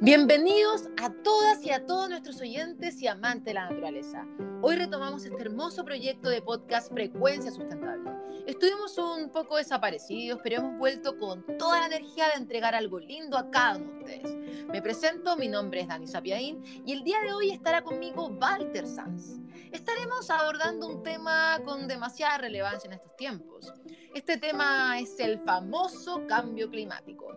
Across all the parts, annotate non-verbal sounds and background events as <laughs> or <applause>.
Bienvenidos a todas y a todos nuestros oyentes y amantes de la naturaleza. Hoy retomamos este hermoso proyecto de podcast Frecuencia Sustentable. Estuvimos un poco desaparecidos, pero hemos vuelto con toda la energía de entregar algo lindo a cada uno de ustedes. Me presento, mi nombre es Dani Sapiaín y el día de hoy estará conmigo Walter Sanz. Estaremos abordando un tema con demasiada relevancia en estos tiempos. Este tema es el famoso cambio climático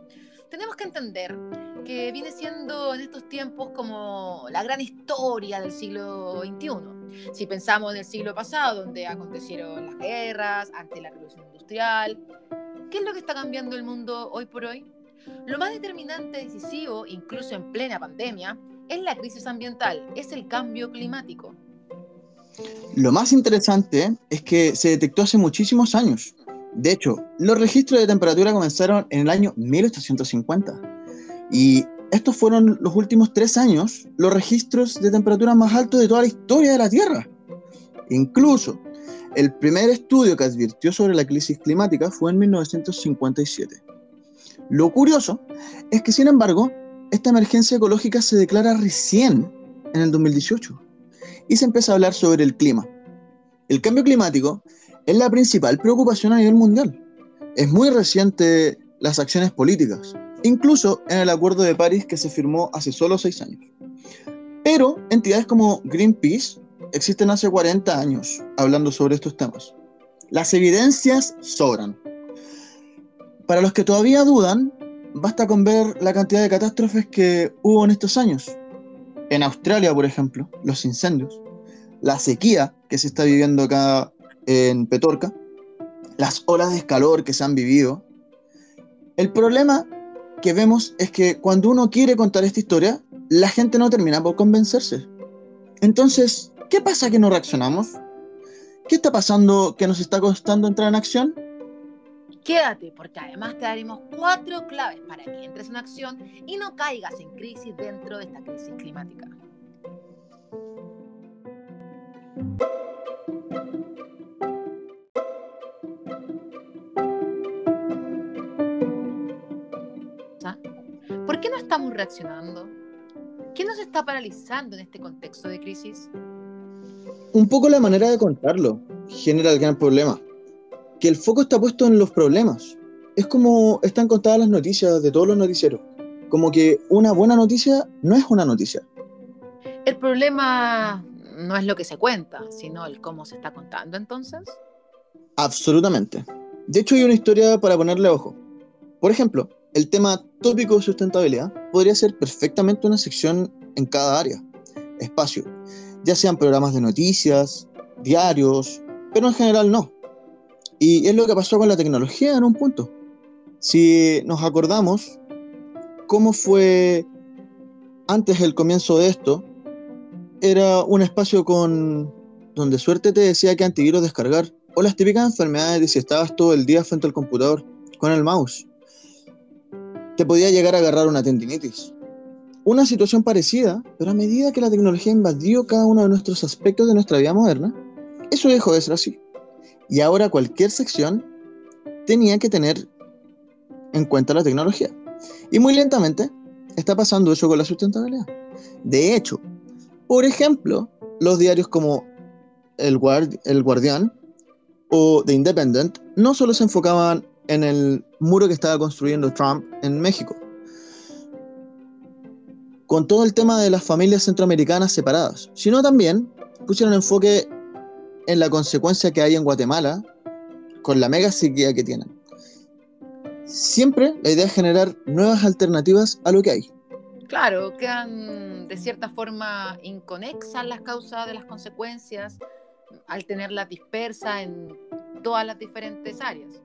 tenemos que entender que viene siendo en estos tiempos como la gran historia del siglo XXI. Si pensamos en el siglo pasado, donde acontecieron las guerras, ante la revolución industrial, ¿qué es lo que está cambiando el mundo hoy por hoy? Lo más determinante, decisivo, incluso en plena pandemia, es la crisis ambiental, es el cambio climático. Lo más interesante es que se detectó hace muchísimos años de hecho, los registros de temperatura comenzaron en el año 1850 y estos fueron los últimos tres años los registros de temperatura más altos de toda la historia de la Tierra. Incluso, el primer estudio que advirtió sobre la crisis climática fue en 1957. Lo curioso es que, sin embargo, esta emergencia ecológica se declara recién en el 2018 y se empieza a hablar sobre el clima. El cambio climático es la principal preocupación a nivel mundial. Es muy reciente las acciones políticas, incluso en el Acuerdo de París que se firmó hace solo seis años. Pero entidades como Greenpeace existen hace 40 años hablando sobre estos temas. Las evidencias sobran. Para los que todavía dudan, basta con ver la cantidad de catástrofes que hubo en estos años. En Australia, por ejemplo, los incendios, la sequía que se está viviendo acá en Petorca, las olas de calor que se han vivido. El problema que vemos es que cuando uno quiere contar esta historia, la gente no termina por convencerse. Entonces, ¿qué pasa que no reaccionamos? ¿Qué está pasando que nos está costando entrar en acción? Quédate, porque además te daremos cuatro claves para que entres en acción y no caigas en crisis dentro de esta crisis climática. ¿Por qué no estamos reaccionando? ¿Qué nos está paralizando en este contexto de crisis? Un poco la manera de contarlo genera el gran problema. Que el foco está puesto en los problemas. Es como están contadas las noticias de todos los noticieros. Como que una buena noticia no es una noticia. El problema no es lo que se cuenta, sino el cómo se está contando entonces. Absolutamente. De hecho, hay una historia para ponerle ojo. Por ejemplo, el tema tópico de sustentabilidad podría ser perfectamente una sección en cada área, espacio, ya sean programas de noticias, diarios, pero en general no. Y es lo que pasó con la tecnología en un punto. Si nos acordamos cómo fue antes el comienzo de esto, era un espacio con donde suerte te decía que antivirus descargar, o las típicas enfermedades de si estabas todo el día frente al computador con el mouse te podía llegar a agarrar una tendinitis. Una situación parecida, pero a medida que la tecnología invadió cada uno de nuestros aspectos de nuestra vida moderna, eso dejó de ser así. Y ahora cualquier sección tenía que tener en cuenta la tecnología. Y muy lentamente está pasando eso con la sustentabilidad. De hecho, por ejemplo, los diarios como El, el Guardián o The Independent no solo se enfocaban en el muro que estaba construyendo Trump en México. Con todo el tema de las familias centroamericanas separadas, sino también pusieron enfoque en la consecuencia que hay en Guatemala con la mega sequía que tienen. Siempre la idea es generar nuevas alternativas a lo que hay. Claro, quedan de cierta forma inconexas las causas de las consecuencias al tenerlas dispersas en todas las diferentes áreas.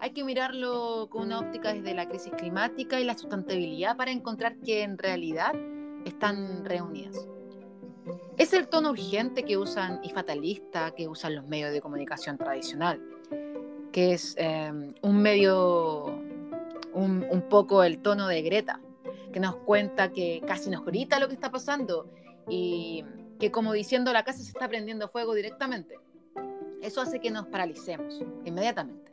Hay que mirarlo con una óptica desde la crisis climática y la sustentabilidad para encontrar que en realidad están reunidas. Es el tono urgente que usan y fatalista que usan los medios de comunicación tradicional, que es em, un medio, un, un poco el tono de Greta, que nos cuenta que casi nos grita lo que está pasando y que como diciendo la casa se está prendiendo fuego directamente. Eso hace que nos paralicemos inmediatamente.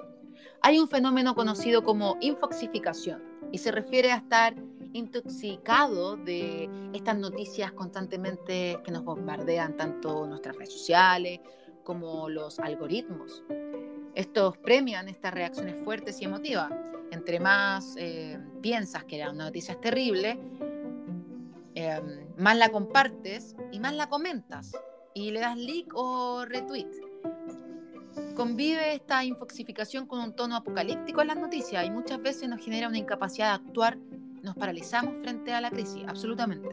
Hay un fenómeno conocido como infoxificación y se refiere a estar intoxicado de estas noticias constantemente que nos bombardean tanto nuestras redes sociales como los algoritmos. Estos premian estas reacciones fuertes y emotivas. Entre más eh, piensas que la noticia es terrible, em, más la compartes y más la comentas y le das like o retweet. Convive esta infoxificación con un tono apocalíptico en las noticias y muchas veces nos genera una incapacidad de actuar, nos paralizamos frente a la crisis, absolutamente.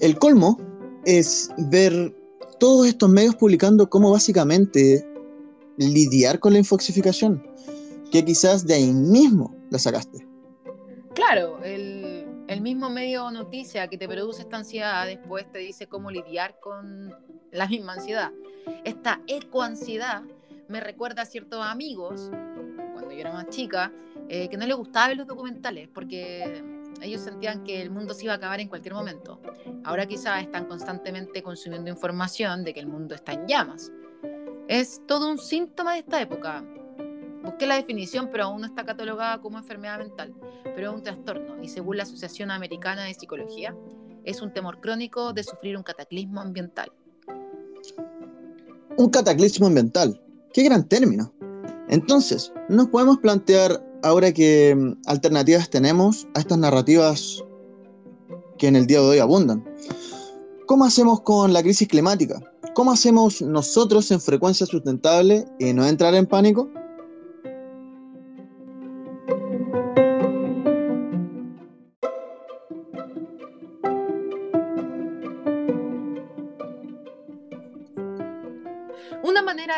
El colmo es ver todos estos medios publicando cómo básicamente lidiar con la infoxificación, que quizás de ahí mismo la sacaste. Claro, el, el mismo medio noticia que te produce esta ansiedad después te dice cómo lidiar con la misma ansiedad. Esta ecoansiedad me recuerda a ciertos amigos, cuando yo era más chica, eh, que no les gustaba ver los documentales porque ellos sentían que el mundo se iba a acabar en cualquier momento. Ahora quizás están constantemente consumiendo información de que el mundo está en llamas. Es todo un síntoma de esta época. Busqué la definición, pero aún no está catalogada como enfermedad mental, pero es un trastorno y según la Asociación Americana de Psicología, es un temor crónico de sufrir un cataclismo ambiental. Un cataclismo ambiental. Qué gran término. Entonces, nos podemos plantear ahora que mm, alternativas tenemos a estas narrativas que en el día de hoy abundan. ¿Cómo hacemos con la crisis climática? ¿Cómo hacemos nosotros en frecuencia sustentable y no entrar en pánico?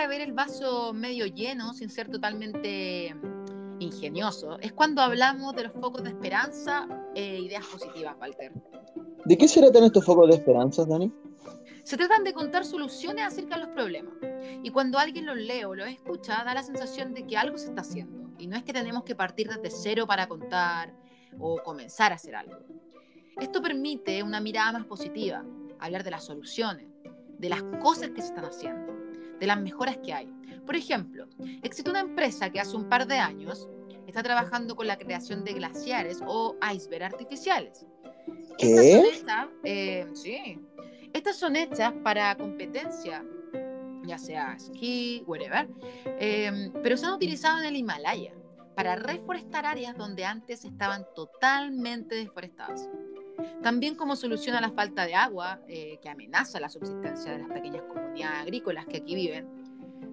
de ver el vaso medio lleno, sin ser totalmente ingenioso, es cuando hablamos de los focos de esperanza e ideas positivas, Walter. ¿De qué se tratan estos focos de esperanza, Dani? Se tratan de contar soluciones acerca de los problemas. Y cuando alguien los lee o los escucha, da la sensación de que algo se está haciendo. Y no es que tenemos que partir desde cero para contar o comenzar a hacer algo. Esto permite una mirada más positiva, hablar de las soluciones, de las cosas que se están haciendo de las mejoras que hay. Por ejemplo, existe una empresa que hace un par de años está trabajando con la creación de glaciares o icebergs artificiales. ¿Qué? Estas son hechas, eh, sí, estas son hechas para competencia, ya sea esquí, whatever, eh, pero se han utilizado en el Himalaya para reforestar áreas donde antes estaban totalmente deforestadas. También como solución a la falta de agua eh, que amenaza la subsistencia de las pequeñas comunidades agrícolas que aquí viven.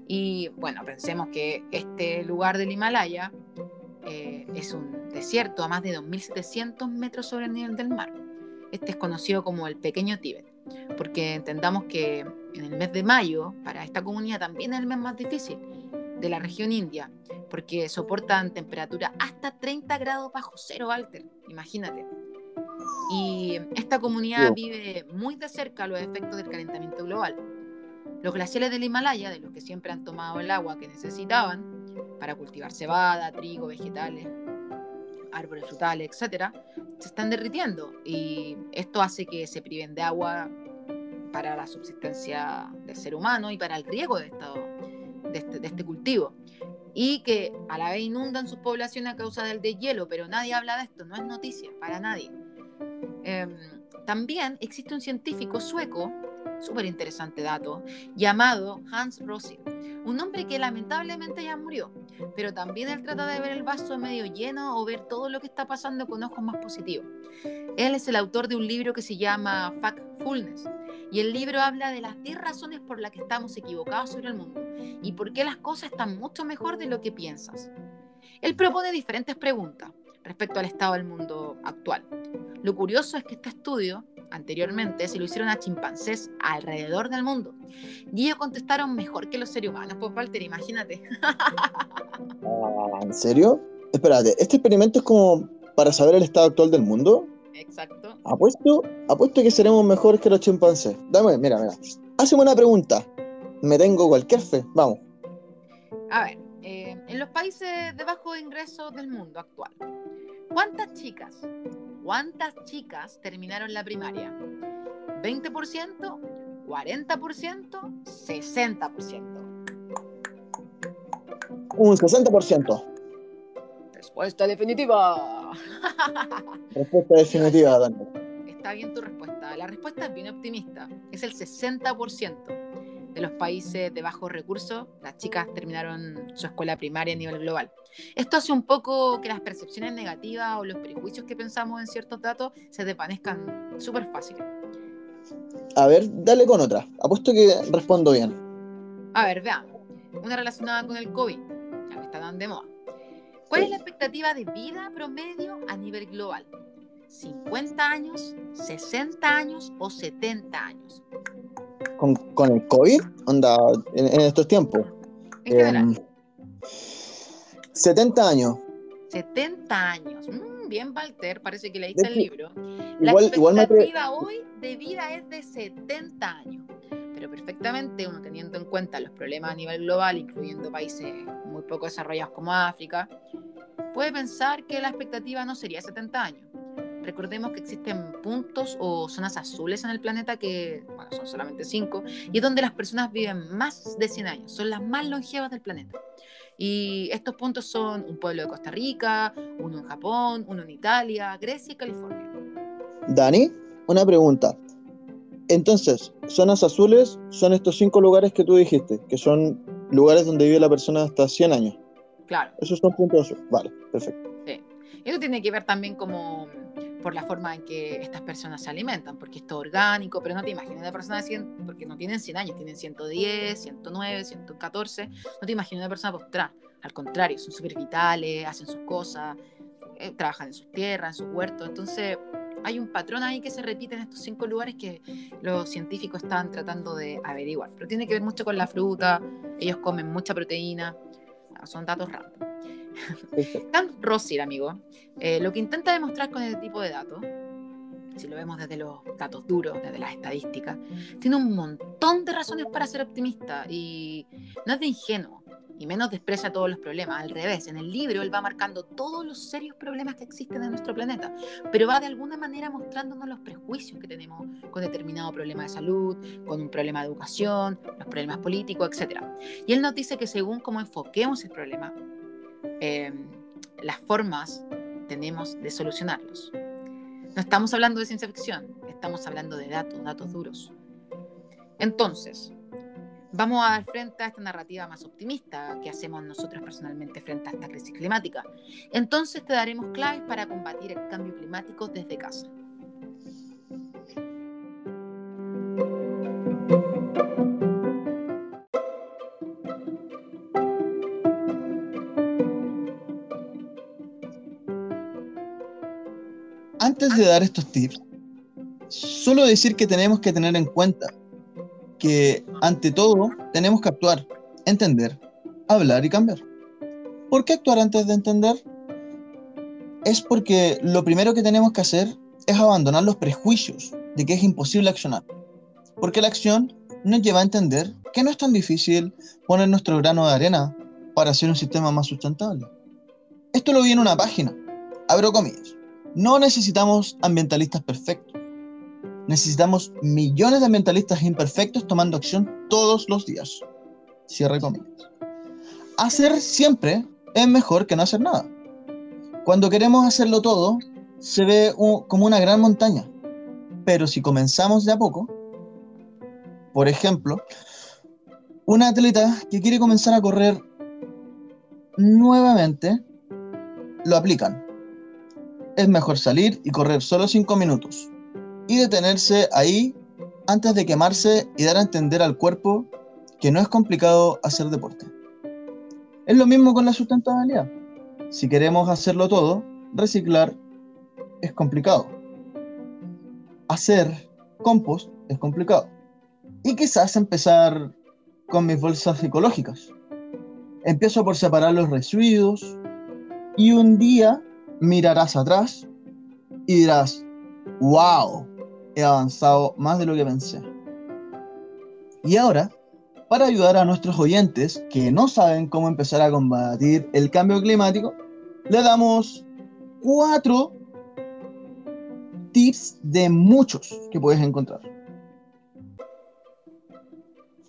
Y bueno, pensemos que este lugar del Himalaya eh, es un desierto a más de 2.700 metros sobre el nivel del mar. Este es conocido como el pequeño Tíbet, porque entendamos que en el mes de mayo, para esta comunidad también es el mes más difícil de la región india, porque soportan temperatura hasta 30 grados bajo cero, imagínate. Y esta comunidad vive muy de cerca los efectos del calentamiento global. Los glaciares del Himalaya, de los que siempre han tomado el agua que necesitaban para cultivar cebada, trigo, vegetales, árboles frutales, etc., se están derritiendo y esto hace que se priven de agua para la subsistencia del ser humano y para el riego de, de, este, de este cultivo y que a la vez inundan sus poblaciones a causa del deshielo, pero nadie habla de esto, no es noticia para nadie. Em, también existe un científico sueco, súper interesante dato, llamado Hans Rosling, un hombre que lamentablemente ya murió, pero también él trata de ver el vaso medio lleno o ver todo lo que está pasando con ojos más positivos. Él es el autor de un libro que se llama Factfulness, y el libro habla de las 10 razones por las que estamos equivocados sobre el mundo y por qué las cosas están mucho mejor de lo que piensas. Él propone diferentes preguntas respecto al estado del mundo actual. Lo curioso es que este estudio anteriormente se lo hicieron a chimpancés alrededor del mundo y ellos contestaron mejor que los seres humanos, pues Walter, imagínate. Ah, ¿En serio? Espérate, ¿este experimento es como para saber el estado actual del mundo? Exacto. Apuesto, apuesto que seremos mejores que los chimpancés. Dame, mira, mira. Hazme una pregunta. Me tengo cualquier fe. Vamos. A ver, eh, en los países de bajo ingreso del mundo actual, ¿cuántas chicas, cuántas chicas terminaron la primaria? ¿20%? ¿40%? ¿60%? Un 60%. Respuesta definitiva. <laughs> Respuesta definitiva, Daniel. Está bien tu respuesta. La respuesta es bien optimista. Es el 60% de los países de bajos recursos. Las chicas terminaron su escuela primaria a nivel global. Esto hace un poco que las percepciones negativas o los prejuicios que pensamos en ciertos datos se desvanezcan súper fáciles. A ver, dale con otra. Apuesto que respondo bien. A ver, veamos. Una relacionada con el COVID, ya que está tan de moda. ¿Cuál es la expectativa de vida promedio a nivel global? ¿50 años, 60 años o 70 años? ¿Con, con el COVID? Onda, en, en estos tiempos. En Em, 70 años. 70 años. Mm, bien, Walter, parece que leíste el libro. La Igual, igual me atre- expectativa hoy de vida es de 70 años. Pero perfectamente, uno teniendo en cuenta los problemas a nivel global, incluyendo países muy poco desarrollados como África, puede pensar que la expectativa no sería 70 años. Recordemos que existen puntos o zonas azules en el planeta que, bueno, son solamente 5, y es donde las personas viven más de 100 años, son las más longevas del planeta. Y estos puntos son un pueblo de Costa Rica, uno en Japón, uno en Italia, Grecia y California. Dani, una pregunta. Entonces, zonas azules son estos cinco lugares que tú dijiste, que son lugares donde vive la persona hasta 100 años. Claro, Esos son puntos azules. Vale, perfecto. sí. Eso tiene que ver también como por la forma en que estas personas se alimentan, porque es orgánico, pero no te imaginas una persona de 100, porque no tienen 100 años, tienen 110, 109, 114, no te imaginas una persona postrada. Al contrario, son súper vitales, hacen sus cosas, eh, trabajan en sus tierras, en sus huertos, entonces hay un patrón ahí que se repite en estos cinco lugares que los científicos están tratando de averiguar. Pero tiene que ver mucho con la fruta, ellos comen mucha proteína, son datos random. Dan Rossir, amigo, eh, lo que intenta demostrar con este tipo de datos, si lo vemos desde los datos duros, desde las estadísticas, tiene un montón de razones para ser optimista y no es de ingenuo y menos desprecia todos los problemas. Al revés, en el libro él va marcando todos los serios problemas que existen en nuestro planeta, pero va de alguna manera mostrándonos los prejuicios que tenemos con determinado problema de salud, con un problema de educación, los problemas políticos, etc. Y él nos dice que según cómo enfoquemos el problema, eh, las formas tenemos de solucionarlos. No estamos hablando de ciencia ficción, estamos hablando de datos, datos duros. Entonces, vamos a dar frente a esta narrativa más optimista que hacemos nosotros personalmente frente a esta crisis climática. Entonces te daremos claves para combatir el cambio climático desde casa. Antes de dar estos tips, solo decir que tenemos que tener en cuenta que ante todo tenemos que actuar, entender, hablar y cambiar. ¿Por qué actuar antes de entender? Es porque lo primero que tenemos que hacer es abandonar los prejuicios de que es imposible accionar. Porque la acción nos lleva a entender que no es tan difícil poner nuestro grano de arena para hacer un sistema más sustentable. Esto lo vi en una página. Abro comillas. No necesitamos ambientalistas perfectos. Necesitamos millones de ambientalistas imperfectos tomando acción todos los días. Cierre comillas. Hacer siempre es mejor que no hacer nada. Cuando queremos hacerlo todo, se ve como una gran montaña. Pero si comenzamos de a poco, por ejemplo, un atleta que quiere comenzar a correr nuevamente, lo aplican. Es mejor salir y correr solo 5 minutos y detenerse ahí antes de quemarse y dar a entender al cuerpo que no es complicado hacer deporte. Es lo mismo con la sustentabilidad. Si queremos hacerlo todo, reciclar es complicado. Hacer compost es complicado. Y quizás empezar con mis bolsas ecológicas. Empiezo por separar los residuos y un día mirarás atrás y dirás, wow, he avanzado más de lo que pensé. Y ahora, para ayudar a nuestros oyentes que no saben cómo empezar a combatir el cambio climático, le damos cuatro tips de muchos que puedes encontrar.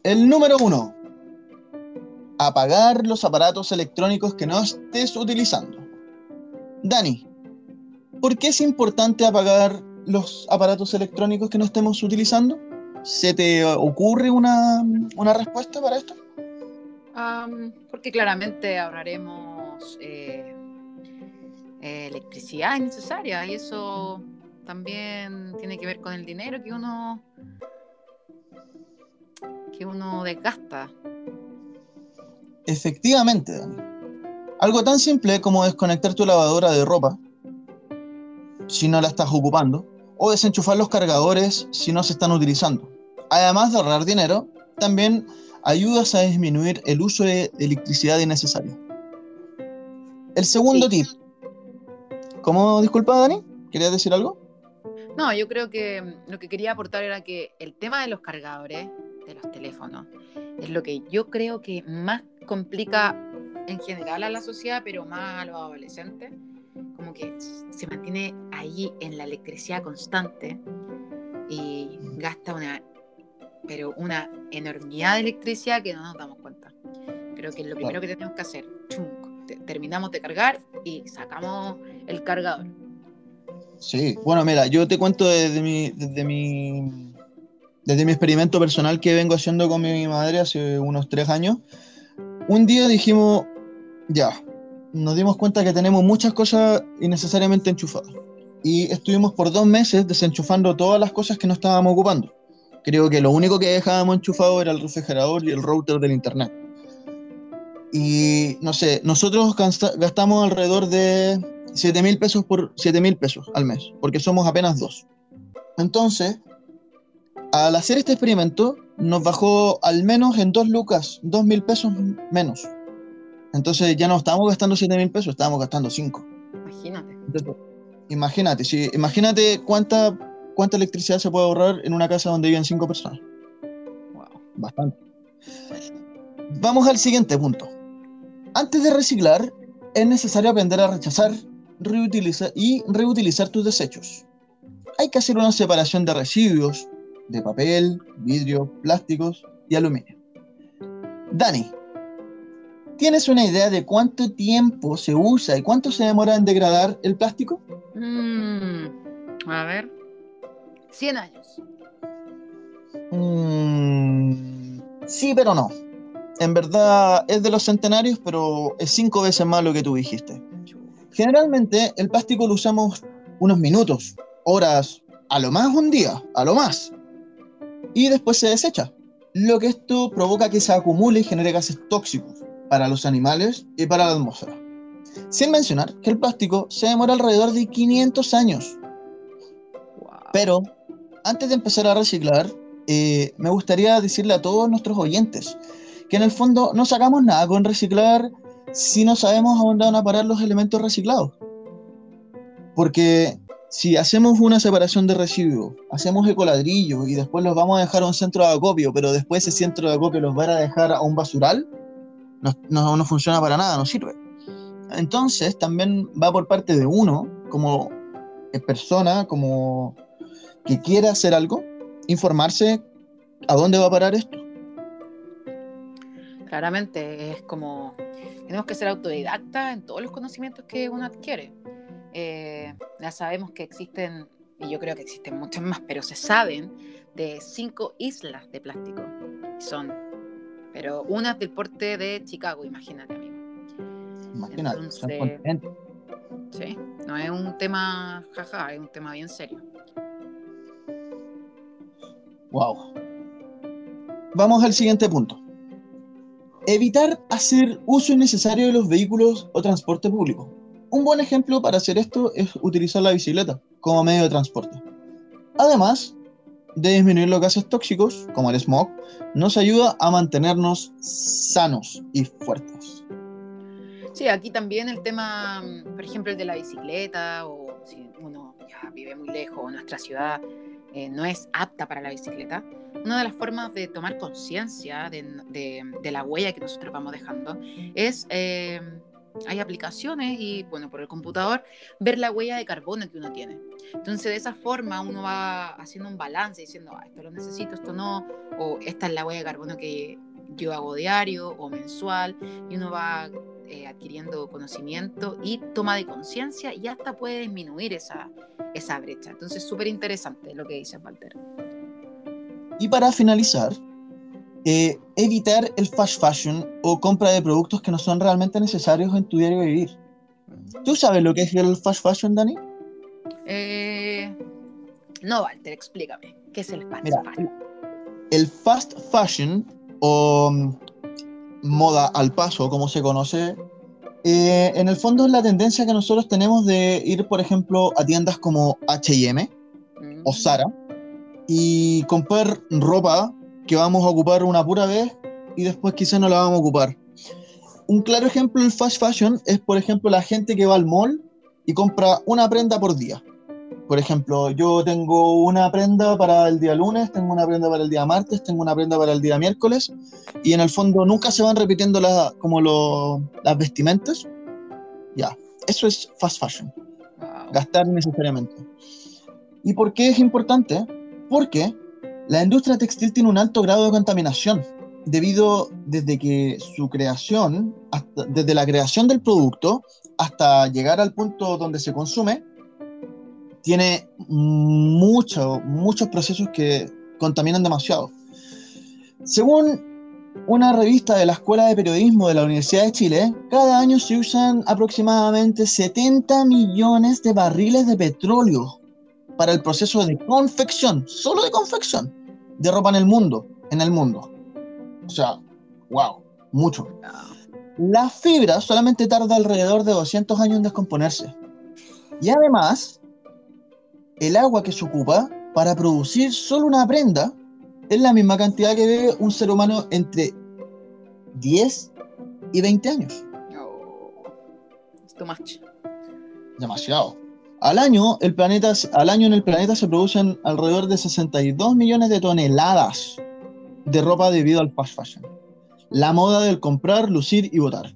El número uno, apagar los aparatos electrónicos que no estés utilizando. Dani, ¿por qué es importante apagar los aparatos electrónicos que no estemos utilizando? ¿Se te ocurre una, respuesta para esto? porque claramente ahorraremos eh, electricidad innecesaria y eso también tiene que ver con el dinero que uno que uno desgasta. Efectivamente, Dani. Algo tan simple como desconectar tu lavadora de ropa si no la estás ocupando o desenchufar los cargadores si no se están utilizando. Además de ahorrar dinero, también ayudas a disminuir el uso de electricidad innecesaria. El segundo tip. ¿Cómo, disculpa, Dani? ¿Querías decir algo? No, yo creo que lo que quería aportar era que el tema de los cargadores de los teléfonos es lo que yo creo que más complica en general a la sociedad, pero más a los adolescentes, como que se mantiene ahí en la electricidad constante y gasta una, pero una enormidad de electricidad que no nos damos cuenta. Creo que es lo primero que tenemos que hacer. terminamos de cargar y sacamos el cargador. Sí, bueno, mira, yo te cuento desde mi, desde mi, desde mi experimento personal que vengo haciendo con mi madre hace unos tres años. Un día dijimos, ya, nos dimos cuenta que tenemos muchas cosas innecesariamente enchufadas. Y estuvimos por dos meses desenchufando todas las cosas que no estábamos ocupando. Creo que lo único que dejábamos enchufado era el refrigerador y el router del internet. Y no sé, nosotros gastamos alrededor de 7 mil pesos por 7 mil pesos al mes, porque somos apenas dos. Entonces, al hacer este experimento, nos bajó al menos en dos lucas, dos mil pesos menos. Entonces ya no estábamos gastando 7 mil pesos, estábamos gastando 5. Imagínate. imagínate, sí, imagínate cuánta, cuánta electricidad se puede ahorrar en una casa donde viven 5 personas. Wow. Bastante. Vamos al siguiente punto. Antes de reciclar, es necesario aprender a rechazar, reutiliza y reutilizar tus desechos. Hay que hacer una separación de residuos de papel, vidrio, plásticos y aluminio. Dani, ¿tienes una idea de cuánto tiempo se usa y cuánto se demora en degradar el plástico? Mm, a ver, 100 años. Mm, sí, pero no. En verdad es de los centenarios, pero es cinco veces más lo que tú dijiste. Generalmente el plástico lo usamos unos minutos, horas, a lo más un día, a lo más. Y después se desecha. Lo que esto provoca que se acumule y genere gases tóxicos para los animales y para la atmósfera. Sin mencionar que el plástico se demora alrededor de 500 años. Pero antes de empezar a reciclar, eh, me gustaría decirle a todos nuestros oyentes que en el fondo no sacamos nada con reciclar si no sabemos a dónde van a parar los elementos reciclados. Porque si hacemos una separación de residuos, hacemos ecoladrillos y después los vamos a dejar a un centro de acopio, pero después ese centro de acopio los van a dejar a un basural, no, no, no funciona para nada, no sirve. Entonces también va por parte de uno, como persona, como que quiera hacer algo, informarse a dónde va a parar esto. Claramente es como tenemos que ser autodidacta en todos los conocimientos que uno adquiere. Eh, ya sabemos que existen, y yo creo que existen muchas más, pero se saben de cinco islas de plástico. Son, pero una del porte de Chicago, imagínate, amigo. Imagínate, sí, no es un tema jaja, es un tema bien serio. Wow. Vamos al siguiente punto. Evitar hacer uso innecesario de los vehículos o transporte público. Un buen ejemplo para hacer esto es utilizar la bicicleta como medio de transporte. Además de disminuir los gases tóxicos, como el smog, nos ayuda a mantenernos sanos y fuertes. Sí, aquí también el tema, por ejemplo, el de la bicicleta, o si uno ya vive muy lejos, nuestra ciudad eh, no es apta para la bicicleta, una de las formas de tomar conciencia de, la huella que nosotros vamos dejando es, eh, hay aplicaciones y, bueno, por el computador, ver la huella de carbono que uno tiene. Entonces, de esa forma uno va haciendo un balance diciendo, ah, esto lo necesito, esto no, o esta es la huella de carbono que, yo hago diario o mensual y uno va eh, adquiriendo conocimiento y toma de conciencia y hasta puede disminuir esa, esa brecha. Entonces, súper interesante lo que dice Walter. Y para finalizar, eh, evitar el fast fashion o compra de productos que no son realmente necesarios en tu diario vivir. ¿Tú sabes lo que es el fast fashion, Dani? Eh, no, Walter, explícame. ¿Qué es el fast fashion? El fast fashion o mm, moda al paso, como se conoce, eh, en el fondo es la tendencia que nosotros tenemos de ir, por ejemplo, a tiendas como HM o Zara y comprar ropa que vamos a ocupar una pura vez y después quizá no la vamos a ocupar. Un claro ejemplo del fast fashion es, por ejemplo, la gente que va al mall y compra una prenda por día. Por ejemplo, yo tengo una prenda para el día lunes, tengo una prenda para el día martes, tengo una prenda para el día miércoles, y en el fondo nunca se van repitiendo como las vestimentas. Ya, eso es fast fashion. Gastar necesariamente. ¿Y por qué es importante? Porque la industria textil tiene un alto grado de contaminación debido desde que su creación, desde la creación del producto hasta llegar al punto donde se consume, tiene mucho, muchos procesos que contaminan demasiado. Según una revista de la Escuela de Periodismo de la Universidad de Chile, cada año se usan aproximadamente 70 millones de barriles de petróleo para el proceso de confección, solo de confección, de ropa en el mundo, en el mundo. O sea, wow, mucho. La fibra solamente tarda alrededor de 200 años en descomponerse. Y además, el agua que se ocupa para producir solo una prenda es la misma cantidad que bebe un ser humano entre 10 y 20 años. too much. Demasiado. Al año, el planeta, al año en el planeta se producen alrededor de 62 millones de toneladas de ropa debido al fast fashion. La moda del comprar, lucir y votar.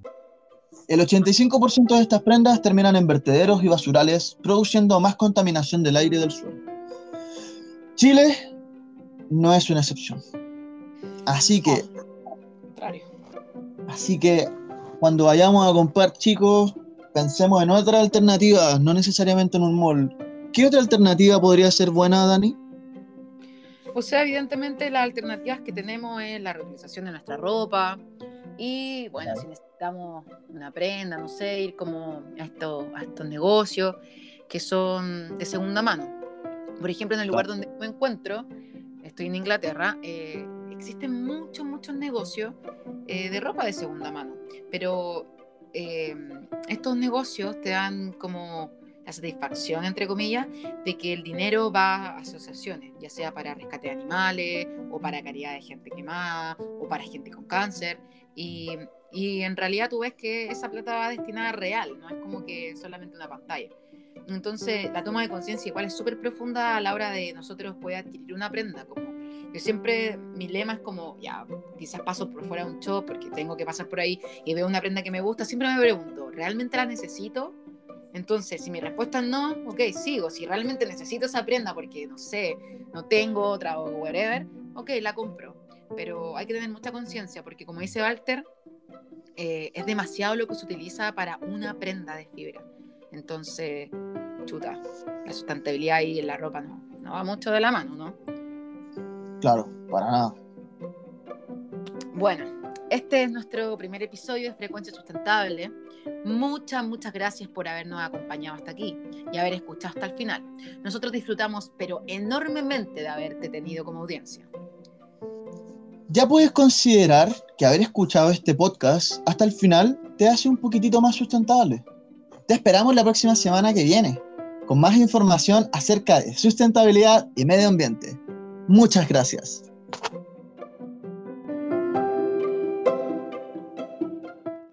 El 85% de estas prendas terminan en vertederos y basurales, produciendo más contaminación del aire y del suelo. Chile no es una excepción. Así que, así que cuando vayamos a comprar, chicos, pensemos en otra alternativa, no necesariamente en un mall. ¿Qué otra alternativa podría ser buena, Dani? O sea, evidentemente las alternativas que tenemos es la reutilización de nuestra ropa y, bueno, si necesitamos una prenda, no sé, ir como a estos negocios que son de segunda mano. Por ejemplo, en el lugar donde me encuentro, estoy en Inglaterra, eh, existen muchos, muchos negocios eh, de ropa de segunda mano, pero Em, estos negocios te dan como la satisfacción, entre comillas, de que el dinero va a asociaciones, ya sea para rescate de animales, o para caridad de gente quemada, o para gente con cáncer. Y, y en realidad tú ves que esa plata va destinada a real, no es como que solamente una pantalla. Entonces, la toma de conciencia igual es súper profunda a la hora de nosotros poder adquirir una prenda, como yo siempre, mi lema es como, ya, quizás paso por fuera de un show porque tengo que pasar por ahí y veo una prenda que me gusta, siempre me pregunto, ¿realmente la necesito? Entonces, si mi respuesta es no, ok, sigo. Si realmente necesito esa prenda porque, no sé, no tengo otra o whatever, ok, la compro. Pero hay que tener mucha conciencia porque, como dice Walter, eh, es demasiado lo que se utiliza para una prenda de fibra. Entonces, chuta, la sustentabilidad ahí en la ropa no, no va mucho de la mano, ¿no? Claro, para nada. Bueno, este es nuestro primer episodio de Frecuencia Sustentable. Muchas, muchas gracias por habernos acompañado hasta aquí y haber escuchado hasta el final. Nosotros disfrutamos, pero enormemente, de haberte tenido como audiencia. Ya puedes considerar que haber escuchado este podcast hasta el final te hace un poquitito más sustentable. Te esperamos la próxima semana que viene con más información acerca de sustentabilidad y medio ambiente. Muchas gracias.